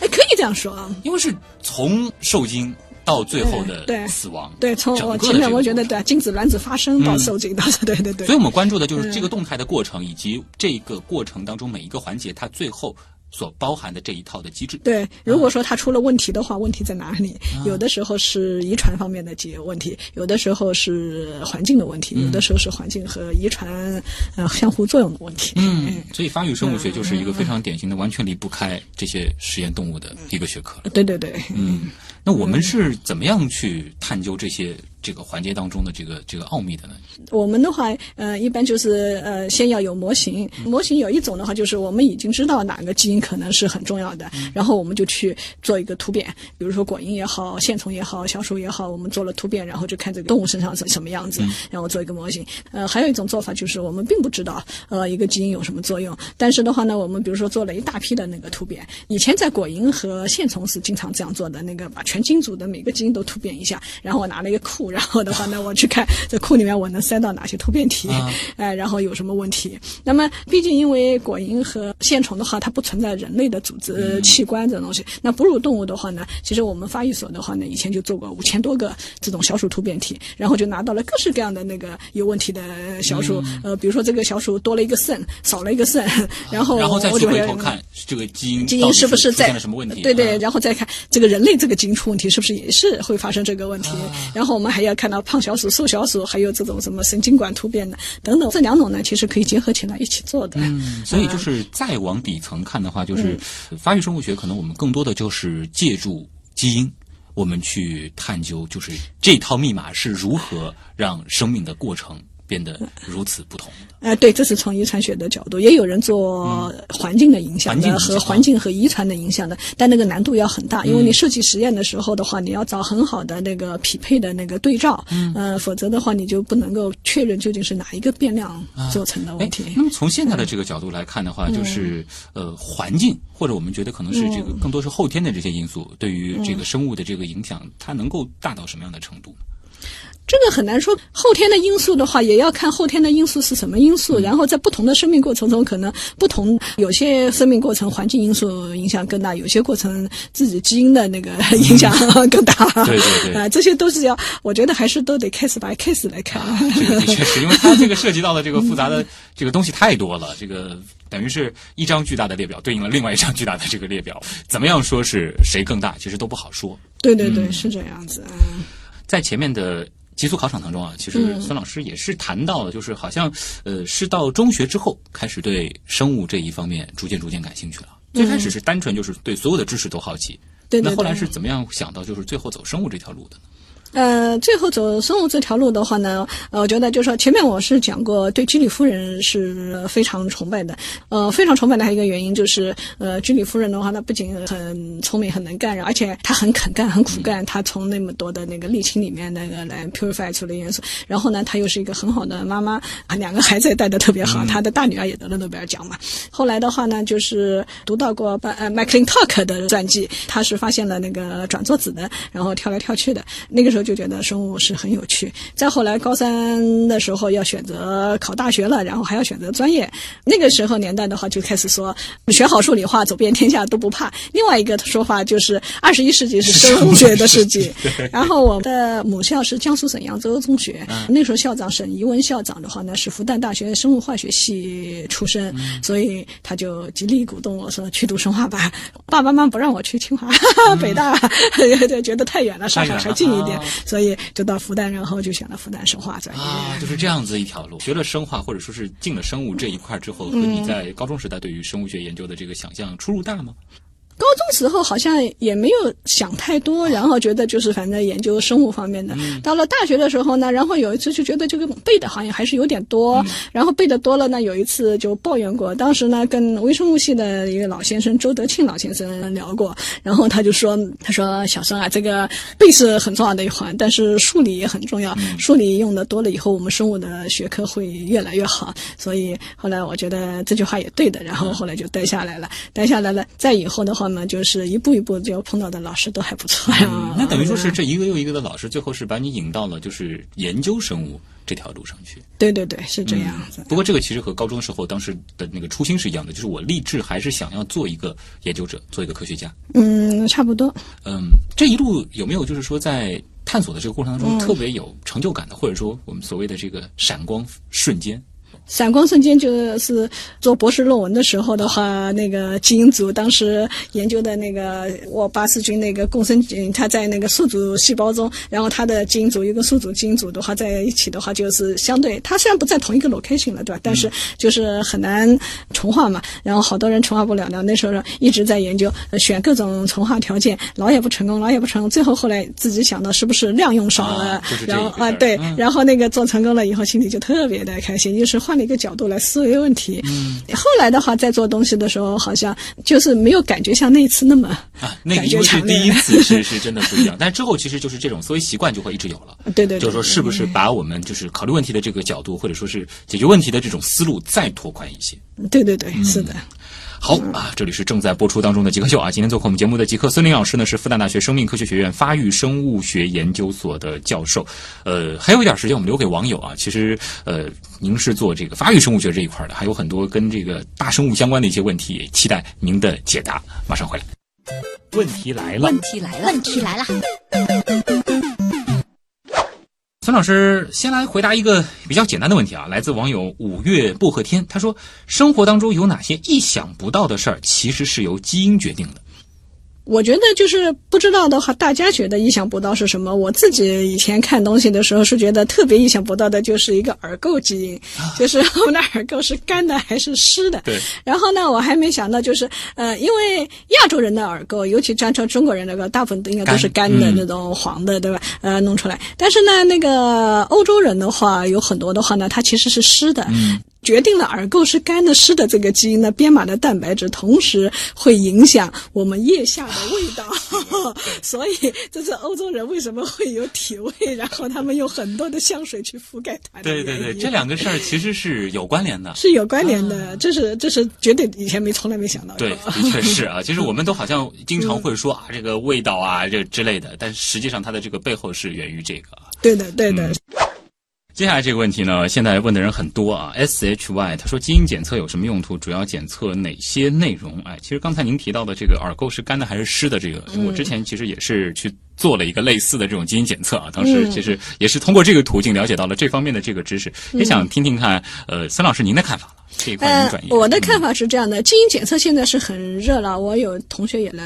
哎，可以这样说啊，因为是从受精到最后的死亡，对，从我前面我觉得对，精子卵子发生到受精到对对对。所以我们关注的就是这个动态的过程，以及这个过程当中每一个环节，它最后。所包含的这一套的机制。对，如果说它出了问题的话，问题在哪里？有的时候是遗传方面的解问题，有的时候是环境的问题，有的时候是环境和遗传呃相互作用的问题。嗯，所以发育生物学就是一个非常典型的，完全离不开这些实验动物的一个学科。对对对，嗯，那我们是怎么样去探究这些？这个环节当中的这个这个奥秘的呢？我们的话，呃，一般就是呃，先要有模型。模型有一种的话，就是我们已经知道哪个基因可能是很重要的，然后我们就去做一个突变。比如说果蝇也好，线虫也好，小鼠也好，我们做了突变，然后就看这个动物身上是什么样子，然后做一个模型。呃，还有一种做法就是我们并不知道呃一个基因有什么作用，但是的话呢，我们比如说做了一大批的那个突变。以前在果蝇和线虫是经常这样做的，那个把全基因组的每个基因都突变一下，然后我拿了一个库。然后的话呢，我去看这库里面我能塞到哪些突变体，啊哎，然后有什么问题。那么，毕竟因为果蝇和线虫的话，它不存在人类的组织器官这种东西。那哺乳动物的话呢，其实我们发育所的话呢，以前就做过五千多个这种小鼠突变体，然后就拿到了各式各样的那个有问题的小鼠，呃，比如说这个小鼠多了一个肾，少了一个肾，然后然后再去我就会回头看这个基因基因是不是在什么问题？对对，嗯然后再看这个人类这个基因出问题，是不是也是会发生这个问题？啊然后我们还要看到胖小鼠、瘦小鼠，还有这种什么神经管突变的等等，这两种呢，其实可以结合起来一起做的。嗯，所以就是再往底层看的话，就是发育生物学，可能我们更多的就是借助基因，我们去探究，就是这套密码是如何让生命的过程变得如此不同的。呃，对，这是从遗传学的角度，也有人做环境的影响的环境和环境和遗传的影响的，但那个难度要很大，因为你设计实验的时候的话，你要找很好的那个匹配的那个对照，嗯，呃，否则的话你就不能够确认究竟是哪一个变量做成的哎问题。，那么从现在的这个角度来看的话，就是呃环境，或者我们觉得可能是这个更多是后天的这些因素，对于这个生物的这个影响，它能够大到什么样的程度？这个很难说，后天的因素的话，也要看后天的因素是什么因素。然后在不同的生命过程中，可能不同，有些生命过程环境因素影响更大，有些过程自己基因的那个 影响 更大。对对对啊、这些都是要，我觉得还是都得 case by case 来看。这个的确是因为它这个涉及到的这个复杂的 这个东西太多了，这个等于是一张巨大的列表对应了另外一张巨大的这个列表，怎么样说是谁更大，其实都不好说。对对对，是这样子。嗯在前面的极速考场当中啊，其实孙老师也是谈到了，就是好像呃是到中学之后开始对生物这一方面逐渐逐渐感兴趣了。最开始是单纯就是对所有的知识都好奇，对对对那后来是怎么样想到就是最后走生物这条路的呢？呃，最后走生物这条路的话呢，呃，我觉得就是说，前面我是讲过，对居里夫人是非常崇拜的。呃，非常崇拜的还有一个原因就是，呃，居里夫人的话，她不仅很聪明、很能干，而且她很肯干、很苦干。她从那么多的那个沥青里面那个来 purify 出来元素，然后呢，她又是一个很好的妈妈，啊，两个孩子也带的特别好。她的大女儿也得了诺贝尔奖嘛。后来的话呢，就是读到过呃 McClintock 的传记，他是发现了那个转座子的，然后跳来跳去的。那个时候就觉得生物是很有趣。再后来高三的时候要选择考大学了，然后还要选择专业。那个时候年代的话，就开始说学好数理化，走遍天下都不怕。另外一个说法就是二十一世纪是生物学的世纪。然后我的母校是江苏省扬州中学，那时候校长沈怡文校长的话呢是复旦大学生物化学系出身，所以他就极力鼓动我说去读生化吧。爸爸妈妈不让我去清华、北大，对，觉得太远了，上海还近一点啊，所以就到复旦，然后就选了复旦生化专业。啊，就是这样子一条路。学了生化或者说是进了生物这一块之后，和你在高中时代对于生物学研究的这个想象出入大吗？高中时候好像也没有想太多，然后觉得就是反正研究生物方面的。到了大学的时候呢，然后有一次就觉得这个背的好像还是有点多，然后背的多了呢，有一次就抱怨过。当时呢，跟微生物系的一个老先生周德庆老先生聊过，然后他就说：“他说小生啊，这个背是很重要的一环，但是数理也很重要。数理用的多了以后，我们生物的学科会越来越好。所以后来我觉得这句话也对的，然后后来就待下来了。待下来了，再以后的话呢，就是一步一步就碰到的老师都还不错呀、嗯 那等于说是这一个又一个的老师，最后是把你引到了就是研究生物这条路上去。对对对，是这样子。不过这个其实和高中的时候当时的那个初心是一样的，就是我立志还是想要做一个研究者，做一个科学家。嗯，差不多。嗯，这一路有没有就是说在探索的这个过程当中特别有成就感的，或者说我们所谓的这个闪光瞬间？闪光瞬间就是做博士论文的时候的话，那个基因组当时研究的那个沃巴氏菌那个共生菌，它在那个宿主细胞中，然后它的基因组一个宿主基因组的话在一起的话，就是相对它虽然不在同一个 location 了，对吧？但是就是很难重化嘛，然后好多人重化不了的，那时候一直在研究，呃选各种重化条件，老也不成功，老也不成功，最后后来自己想到是不是量用少了，然后啊对，嗯然后那个做成功了以后，心里就特别的开心，就是换了一个角度来思维问题。嗯，后来的话，在做东西的时候，好像就是没有感觉像那一次那么啊，那个感因为是第一次，是是真的不一样。但是之后其实就是这种思维习惯就会一直有了。对对对就是说是不是把我们就是考虑问题的这个角度，或者说是解决问题的这种思路再拓宽一些？对对对，是的。好啊，这里是正在播出当中的极客秀啊。今天做客我们节目的极客孙林老师呢，是复旦大学生命科学学院发育生物学研究所的教授。呃，还有一点时间，我们留给网友啊。其实，呃，您是做这个发育生物学这一块的，还有很多跟这个大生物相关的一些问题，也期待您的解答。马上回来。问题来了，问题来了，问题来了，孙老师先来回答一个比较简单的问题啊，来自网友五月薄荷天，他说：生活当中有哪些意想不到的事儿，其实是由基因决定的？我觉得就是不知道的话，大家觉得意想不到是什么？我自己以前看东西的时候是觉得特别意想不到的，就是一个耳垢基因，就是我们的耳垢是干的还是湿的？对。然后呢，我还没想到就是呃，因为亚洲人的耳垢，尤其沾成中国人那个，大部分都应该都是干的嗯那种黄的，对吧？呃，弄出来。但是呢，那个欧洲人的话，有很多的话呢，它其实是湿的。嗯决定了耳垢是干的、湿的这个基因呢，编码的蛋白质同时会影响我们腋下的味道，所以这是欧洲人为什么会有体味，然后他们用很多的香水去覆盖它对对对，这两个事儿其实是有关联的。是有关联的，这是这是绝对以前没从来没想到过。对，的确是啊。其实我们都好像经常会说啊，这个味道啊，这之类的，但实际上它的这个背后是源于这个。对的对的，接下来这个问题呢，现在问的人很多啊。S H Y 他说基因检测有什么用途？主要检测哪些内容？哎，其实刚才您提到的这个耳垢是干的还是湿的？这个、我之前其实也是去做了一个类似的这种基因检测啊。当时其实也是通过这个途径了解到了这方面的这个知识，也想听听看，呃，孙老师您的看法了。这一块您呃我的看法是这样的，基因检测现在是很热了。我有同学也来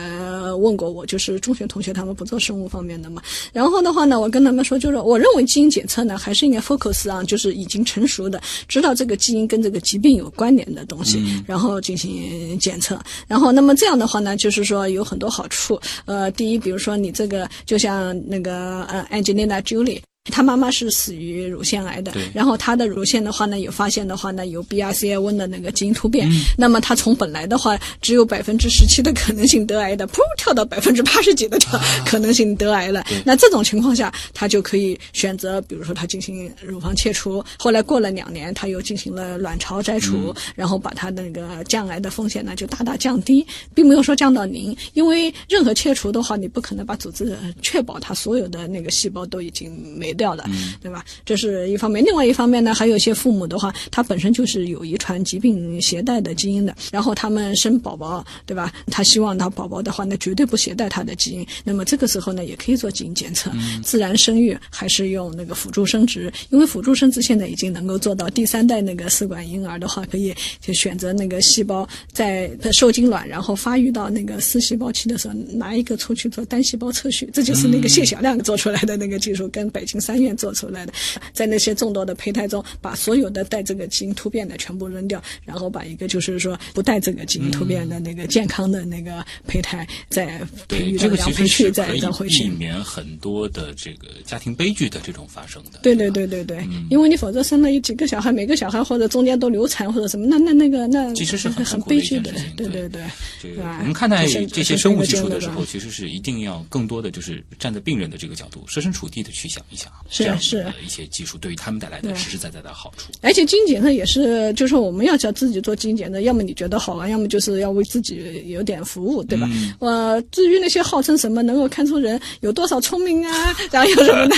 问过我，就是中学同学，他们不做生物方面的嘛。然后的话呢，我跟他们说，就是我认为基因检测呢，还是应该 focus 啊，就是已经成熟的，知道这个基因跟这个疾病有关联的东西，然后进行检测。然后，那么这样的话呢，就是说有很多好处。呃，第一，比如说你这个，就像那个呃，Angelina Jolie。她妈妈是死于乳腺癌的，然后他的乳腺的话呢，有发现的话呢，有 BRCA1 的那个基因突变，那么他从本来的话只有百分之十七的可能性得癌的，噗跳到百分之八十几的跳可能性得癌了。那这种情况下，他就可以选择，比如说他进行乳房切除，后来过了两年，他又进行了卵巢摘除，然后把他那个降癌的风险呢就大大降低，并没有说降到零，因为任何切除的话，你不可能把组织呃确保它所有的那个细胞都已经没掉了，对吧？这是一方面。另外一方面呢，还有一些父母的话，他本身就是有遗传疾病携带的基因的，然后他们生宝宝，对吧？他希望他宝宝的话那，绝对不携带他的基因。那么这个时候呢，也可以做基因检测，自然生育还是用那个辅助生殖，因为辅助生殖现在已经能够做到第三代那个试管婴儿的话，可以就选择那个细胞在受精卵，然后发育到那个丝细胞期的时候，拿一个出去做单细胞测序，这就是那个谢小亮做出来的那个技术，跟北京三院做出来的，在那些众多的胚胎中，把所有的带这个基因突变的全部扔掉，然后把一个就是说不带这个基因突变的那个健康的那个胚胎再培对育到这个其实是可以再回去。避。免很多的这个家庭悲剧的这种发生的。对对对对对，因为你否则生了有几个小孩，每个小孩或者中间都流产或者什么，那那那个那其实是很很悲剧的对对。对。这对吧？个我们看待这些生物技术的时候，其实是一定要更多的就是站在病人的这个角度，设身处地的去想一想，是这样是的一些技术对于他们带来的实实在在的好处。而且基因检测也是，就是说我们要叫自己做基因检测，要么你觉得好玩，要么就是要为自己有点服务，对吧？嗯呃，至于那些号称什么能够看出人有多少聪明啊，然后有什么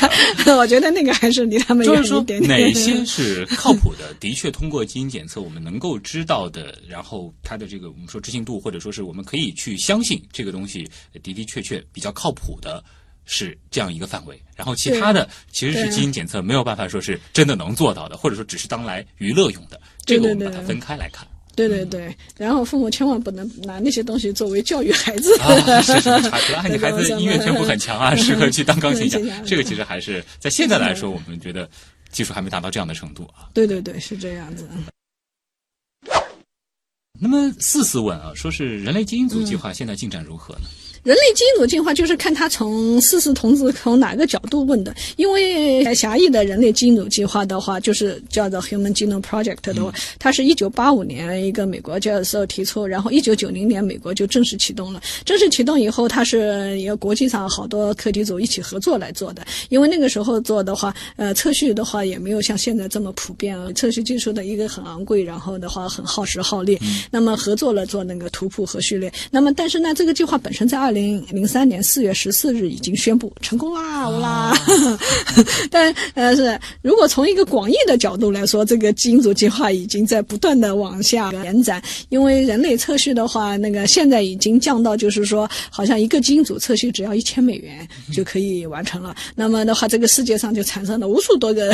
的，我觉得那个还是离他们远一点点。哪些是靠谱的，的确通过基因检测我们能够知道的，然后它的这个我们说知信度，或者说是我们可以去相信这个东西的的确确比较靠谱的。是这样一个范围，然后其他的其实是基因检测没有办法说是真的能做到的，或者说只是当来娱乐用的，这个我们把它分开来看。对对对，然后父母千万不能拿那些东西作为教育孩子。啊，是是查出来，啊，你孩子音乐天赋很强啊，适合去当钢琴家 这个其实还是在现在来说，我们觉得技术还没达到这样的程度啊。对对对，是这样子。那么四四问啊，说是人类基因组计划现在进展如何呢？人类基因组进化就是看它从四视同志从哪个角度问的，因为狭义的人类基因组计划的话，就是叫做 Human Genome Project 的话，它是一九八五年一个美国教授提出，然后一九九零年美国就正式启动了。正式启动以后，它是一个国际上好多课题组一起合作来做的，因为那个时候做的话，呃，测序的话也没有像现在这么普遍，测序技术的一个很昂贵，然后的话很耗时耗力。那么合作了做那个图谱和序列。那么但是呢，这个计划本身在二零零零三年四月十四日已经宣布成功啦，乌啦！但呃是，如果从一个广义的角度来说，这个基因组计划已经在不断的往下延展。因为人类测序的话，那个现在已经降到就是说，好像一个基因组测序只要一千美元就可以完成了。那么的话，这个世界上就产生了无数多个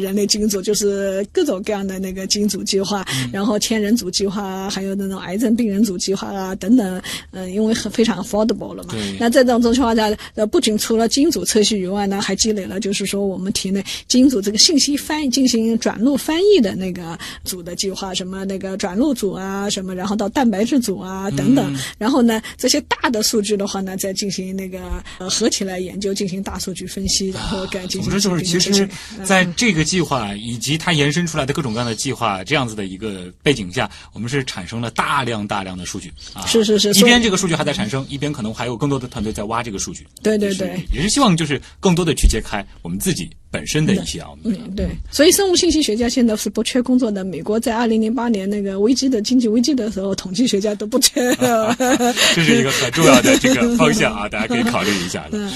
人类基因组，就是各种各样的那个基因组计划，然后千人组计划，还有那种癌症病人组计划啊等等。嗯，因为很非常 affordable 了嘛。那在这种情况下，呃，不仅除了基因组测序以外呢，还积累了就是说我们体内基因组这个信息翻译进行转录翻译的那个组的计划，什么那个转录组啊，什么然后到蛋白质组啊等等。然后呢，这些大的数据的话呢，再进行那个呃合起来研究，进行大数据分析，然后改进行。总之就是，其实在这个计划以及它延伸出来的各种各样的计划这样子的一个背景下，我们是产生了大量大量的数据啊。是是是。一边这个数据还在产生，一边可能还有更多的团队在挖这个数据。对对对，也是希望就是更多的去揭开我们自己本身的一些奥秘。嗯，对。所以生物信息学家现在是不缺工作的。美国在二零零八年那个危机的经济危机的时候，统计学家都不缺。这是一个很重要的这个方向啊，大家可以考虑一下的。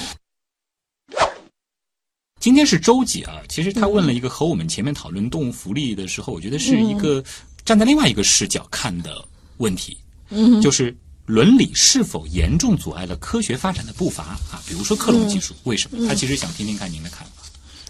今天是周几啊？其实他问了一个和我们前面讨论动物福利的时候，我觉得是一个站在另外一个视角看的问题。嗯，就是伦理是否严重阻碍了科学发展的步伐啊？比如说克隆技术，为什么？他其实想听听看您的看法。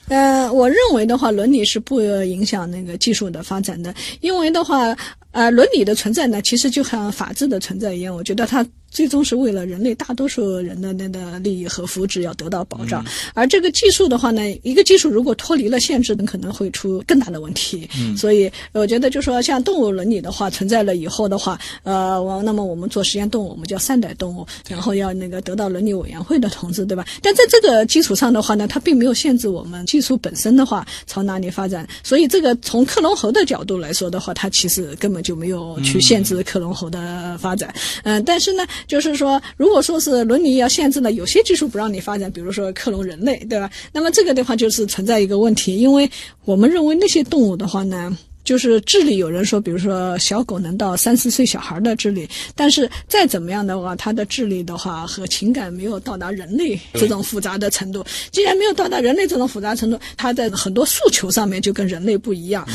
呃，我认为的话，伦理是不影响那个技术的发展的，因为的话，呃，伦理的存在呢，其实就像法治的存在一样，我觉得它。最终是为了人类大多数人的那个利益和福祉要得到保障，而这个技术的话呢，一个技术如果脱离了限制，可能会出更大的问题。嗯，所以我觉得就说像动物伦理的话存在了以后的话，呃，我那么我们做实验动物，我们叫善待动物，然后要那个得到伦理委员会的同志，对吧？但在这个基础上的话呢，它并没有限制我们技术本身的话朝哪里发展。所以这个从克隆猴的角度来说的话，它其实根本就没有去限制克隆猴的发展。嗯，但是呢。就是说，如果说是伦理要限制了，有些技术不让你发展，比如说克隆人类，对吧？那么这个的话就是存在一个问题，因为我们认为那些动物的话呢，就是智力，有人说，比如说小狗能到三四岁小孩的智力，但是再怎么样的话，它的智力的话和情感没有到达人类这种复杂的程度。既然没有到达人类这种复杂程度，它在很多诉求上面就跟人类不一样。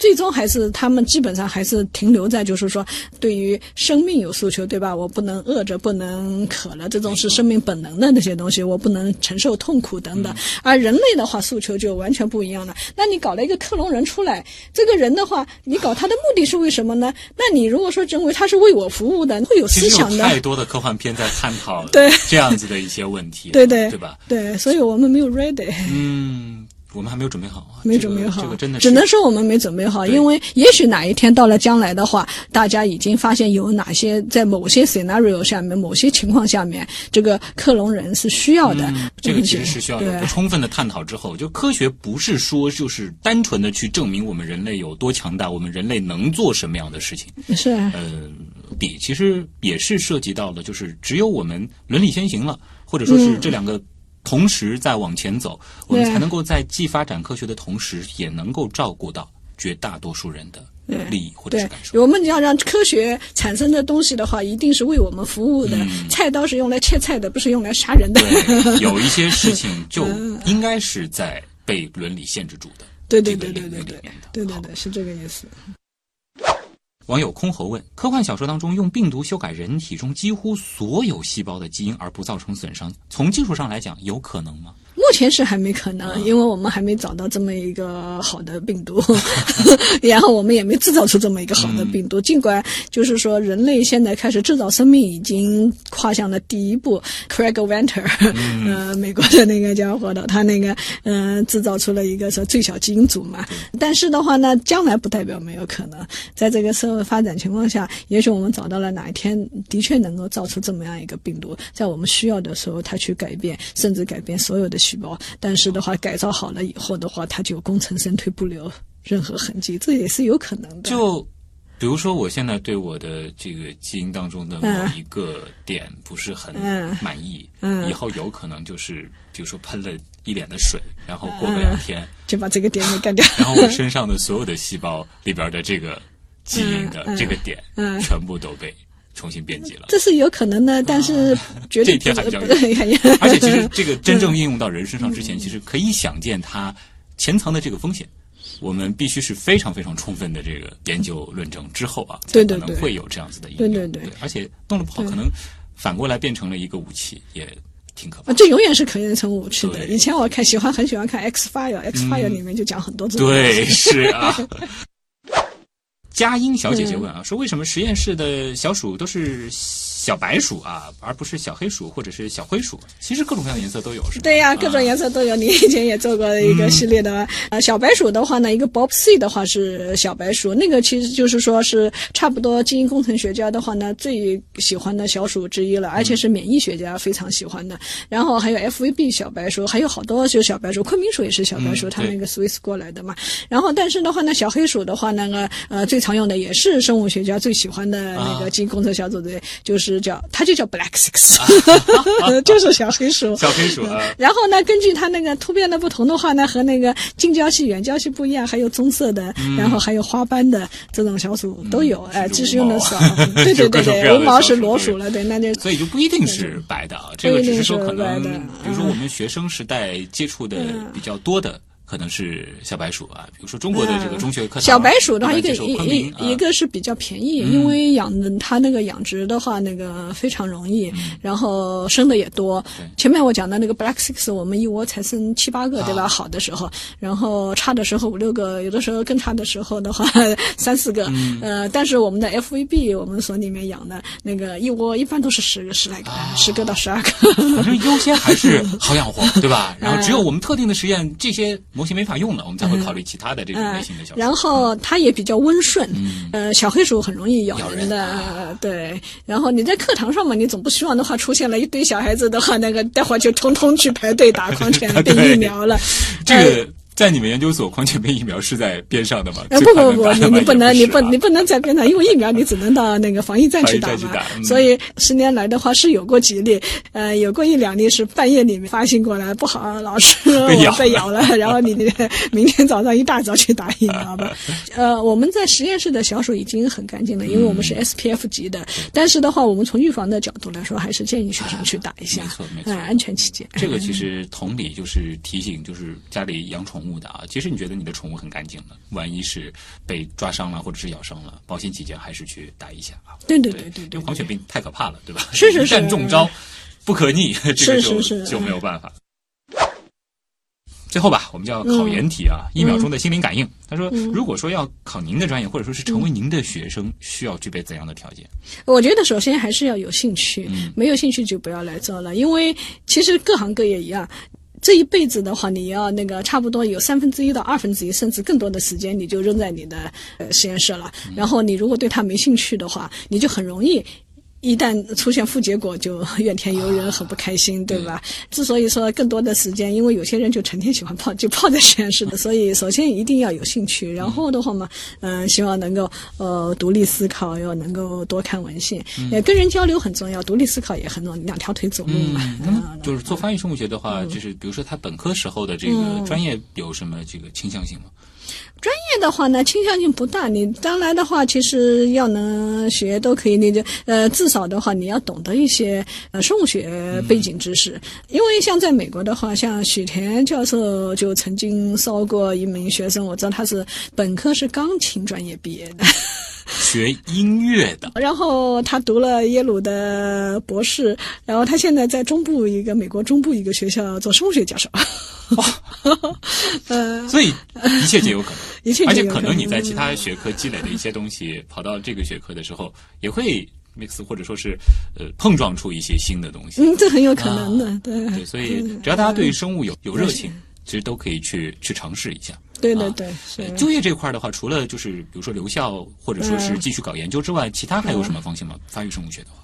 最终还是他们基本上还是停留在就是说，对于生命有诉求，对吧？我不能饿着，不能渴了，这种是生命本能的那些东西，我不能承受痛苦等等。而人类的话，诉求就完全不一样了。那你搞了一个克隆人出来，这个人的话，你搞他的目的是为什么呢？那你如果说认为他是为我服务的，会有思想的。太多的科幻片在探讨 对这样子的一些问题，对对对吧？对，所以我们没有 ready。嗯。我们还没有准备好啊，没准备好，这个真的是只能说我们没准备好。因为也许哪一天到了将来的话，大家已经发现有哪些在某些 scenario 下面、某些情况下面，这个克隆人是需要的。这个其实是需要有充分的探讨之后，就科学不是说就是单纯的去证明我们人类有多强大，我们人类能做什么样的事情。是，呃，比其实也是涉及到了，就是只有我们伦理先行了，或者说是这两个。同时在往前走，我们才能够在既发展科学的同时，也能够照顾到绝大多数人的利益或者是感受。我们要让科学产生的东西的话，一定是为我们服务的。菜刀是用来切菜的，不是用来杀人的。有一些事情 就应该是在被伦理限制住的。对对对对对对，对对对，是这个意思。网友空喉问：科幻小说当中用病毒修改人体中几乎所有细胞的基因而不造成损伤，从技术上来讲，有可能吗？目前是还没可能，因为我们还没找到这么一个好的病毒，然后我们也没制造出这么一个好的病毒。尽管就是说，人类现在开始制造生命已经跨向了第一步。Craig Venter，呃，美国的那个家伙的，他那个嗯，制造出了一个说最小基因组嘛。但是的话呢，将来不代表没有可能。在这个社会发展情况下，也许我们找到了哪一天的确能够造出这么样一个病毒，在我们需要的时候，它去改变，甚至改变所有的细胞。但是的话，改造好了以后的话，它就功成身退，不留任何痕迹，这也是有可能的。就比如说，我现在对我的这个基因当中的某一个点不是很嗯满意，嗯以后有可能就是，比如说喷了一脸的水，然后过个两天，就把这个点给干掉。然后我身上的 所有的细胞里边的这个基因的这个点，嗯全部都被重新编辑了。这是有可能的，但是绝对这一天还比较而且其实这个真正运用到人身上之前，其实可以想见它潜藏的这个风险。我们必须是非常非常充分的这个研究论证之后啊，才对对对可能会有这样子的应用。对对对而且弄得不好，可能反过来变成了一个武器，也挺可怕啊，。这永远是可以成武器的。以前我看喜欢很喜欢看 X File，X File 里面就讲很多。对，是啊。佳音小姐姐问啊，说为什么实验室的小鼠都是小白鼠啊，而不是小黑鼠或者是小灰鼠？其实各种各样的颜色都有，是吧？对呀、啊各种颜色都有。你以前也做过一个系列的，呃，小白鼠的话呢，一个 Bob C 的话是小白鼠，那个其实就是说是差不多基因工程学家的话呢最喜欢的小鼠之一了，而且是免疫学家非常喜欢的。然后还有 FVB 小白鼠，还有好多就是小白鼠，昆明鼠也是小白鼠，嗯他们那个 Swiss 过来的嘛。然后但是的话呢，小黑鼠的话，那个呃最常用的也是生物学家最喜欢的那啊个基因工程小组队，就是叫它就叫 Black Six，、就是小黑鼠。小黑鼠啊。然后呢，根据它那个突变的不同的话呢，和那个近交系、远交系不一样，还有棕色的，然后还有花斑的这种小鼠都有，哎、甚至即使用的少。对对对对，无毛是裸鼠了，对，那就所以就不一定是白的啊，这个只是说可能，比如说我们学生时代接触的比较多的。可能是小白鼠啊，比如说中国的这个中学课堂，小白鼠的话，一个一一一个是比较便宜，因为养它那个养殖的话，那个非常容易，然后生的也多。前面我讲的那个 Black Six，我们一窝才生七八个，对吧？啊好的时候，然后差的时候五六个，有的时候更差的时候的话 三四个。呃，但是我们的 FVB，我们所里面养的那个一窝一般都是十个十来个，十个到十二个。反正优先还是好养活，对吧？然后只有我们特定的实验，这些模型没法用了，我们才会考虑其他的这种类型的小然后它也比较温顺，嗯。呃，小黑鼠很容易咬咬人的，对。然后你在课堂上嘛，你总不希望的话出现了一堆小孩子的话，那个待会儿就通通去排队打狂犬病疫苗了。这个在你们研究所狂犬病疫苗是在边上的吗？呃，不不不，你你不能，你不你不能在边上，因为疫苗你只能到那个防疫站去打嘛所以十年来的话是有过几例，呃，有过一两例是半夜里面发信过来，不好，老师 被咬我被咬了，然后你明天早上一大早去打疫苗吧。呃，我们在实验室的小鼠已经很干净了，因为我们嗯是 SPF 级的，但是的话，我们从预防的角度来说，还是建议学生去打一下没错没，错呃，安全起见。这个其实同理就是提醒，就是家里养宠物的啊，其实你觉得你的宠物很干净了，万一是被抓伤了或者是咬伤了，保险起见还是去打一下啊。对对对对对对因为狂犬病太可怕了，对吧？是是是一旦中招，不可逆，这个是就就没有办法。最后吧，我们叫考研题啊，一秒钟的心灵感应。他说，如果说要考您的专业，或者说是成为您的学生，需要具备怎样的条件？我觉得首先还是要有兴趣，嗯没有兴趣就不要来做了，因为其实各行各业一样。这一辈子的话，你要那个差不多有三分之一到二分之一，甚至更多的时间，你就扔在你的呃实验室了。然后你如果对它没兴趣的话，你就很容易。一旦出现负结果，就怨天尤人，很不开心，对吧？之所以说更多的时间，因为有些人就成天喜欢泡，就泡在 实验室的，所以首先一定要有兴趣，然后的话嘛，嗯、希望能够呃独立思考，要能够多看文献，也跟人交流很重要，独立思考也很重要，两条腿走路嘛。嗯就是做翻译生物学的话，就是比如说他本科时候的这个专业有什么这个倾向性吗？专业的话呢，倾向性不大。你将来的话，其实要能学都可以。你就呃，至少的话，你要懂得一些呃生物学背景知识。因为像在美国的话，像许田教授就曾经烧过一名学生，我知道他是本科是钢琴专业毕业的。学音乐的，然后他读了耶鲁的博士，然后他现在在中部一个美国中部一个学校做生物学教授。呃，所以一切皆有可能。一切而且可能你在其他学科积累的一些东西，跑到这个学科的时候，也会 mix 或者说是呃碰撞出一些新的东西。嗯，这很有可能的，对。对，所以只要大家对生物有有热情，其实都可以去去尝试一下。啊对对对，是。就业这块的话，除了就是比如说留校或者说是继续搞研究之外，其他还有什么方向吗？发育生物学的话，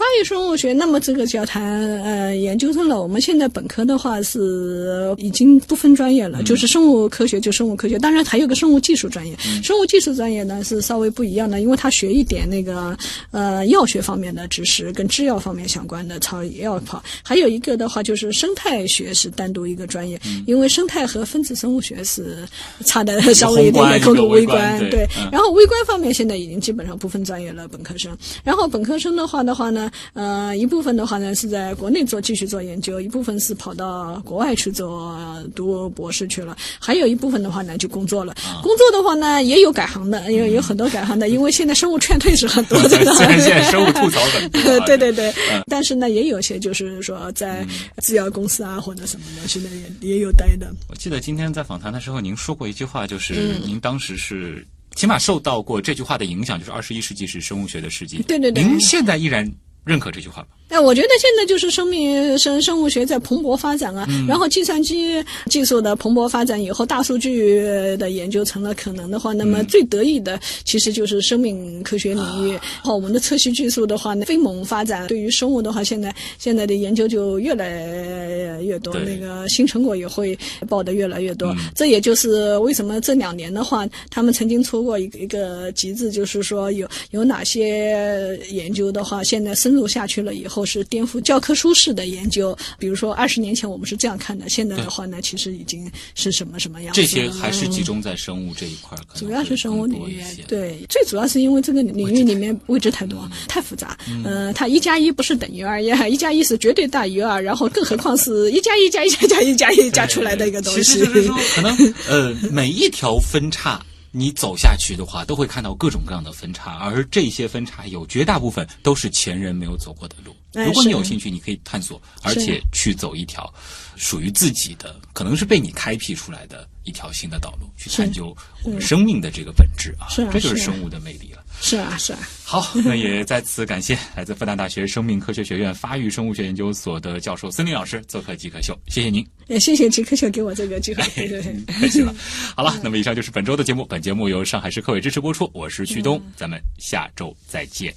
发育生物学，那么这个就要谈呃研究生了。我们现在本科的话是已经不分专业了，就是生物科学就生物科学，当然还有个生物技术专业。生物技术专业呢是稍微不一样的，因为它学一点那个呃药学方面的知识，跟制药方面相关的草药跑。还有一个的话就是生态学是单独一个专业，因为生态和分子生物学是差的稍微有点点宏观一个微微观对。然后微观方面现在已经基本上不分专业了，本科生。然后本科生的话的话呢，呃，一部分的话呢是在国内做继续做研究，一部分是跑到国外去做呃读博士去了，还有一部分的话呢就工作了。工作的话呢也有改行的，因为有很多改行的，因为现在生物劝退是很多这个虽然现在生物吐槽很多啊 对对对。嗯，但是呢也有些就是说在制药公司啊或者什么的，现在也也有待的。我记得今天在访谈的时候，您说过一句话，就是嗯。您当时是起码受到过这句话的影响，就是二十一世纪是生物学的世纪。对对对。您现在依然认可这句话吧？哎，我觉得现在就是生命生生物学在蓬勃发展啊，然后计算机技术的蓬勃发展以后，大数据的研究成了可能的话，那么最得意的其实就是生命科学领域。然后我们的测序技术的话呢，飞猛发展，对于生物的话，现在现在的研究就越来越多，那个新成果也会报的越来越多。这也就是为什么这两年的话，他们曾经出过一个一个集子，就是说有有哪些研究的话，现在深入下去了以后是颠覆教科书式的研究。比如说二十年前我们是这样看的，现在的话呢，其实已经是什么什么样子这。些还是集嗯中在生物这一块主要是生物领域对，最主要是因为这个领域里面未知太多，太复杂。呃，它一加一不是等于二呀，一加一是绝对大于二，然后更何况是一加一加一加加一加一加出来的一个东西。其实就是说，可能呃，每一条分叉。你走下去的话，都会看到各种各样的分叉，而这些分叉有绝大部分都是前人没有走过的路。哎如果你有兴趣，你可以探索，而且去走一条属于自己的，可能是被你开辟出来的一条新的道路，去探究我们生命的这个本质啊这就是生物的魅力了。是啊，是啊。好，那也再次感谢来自复旦大学生命科学学院发育生物学研究所的教授孙林老师做客极客秀，谢谢您。也谢谢极客秀给我这个机会。客气了。好了，那么以上就是本周的节目，本节目由上海市科委支持播出，我是旭东，咱们下周再见。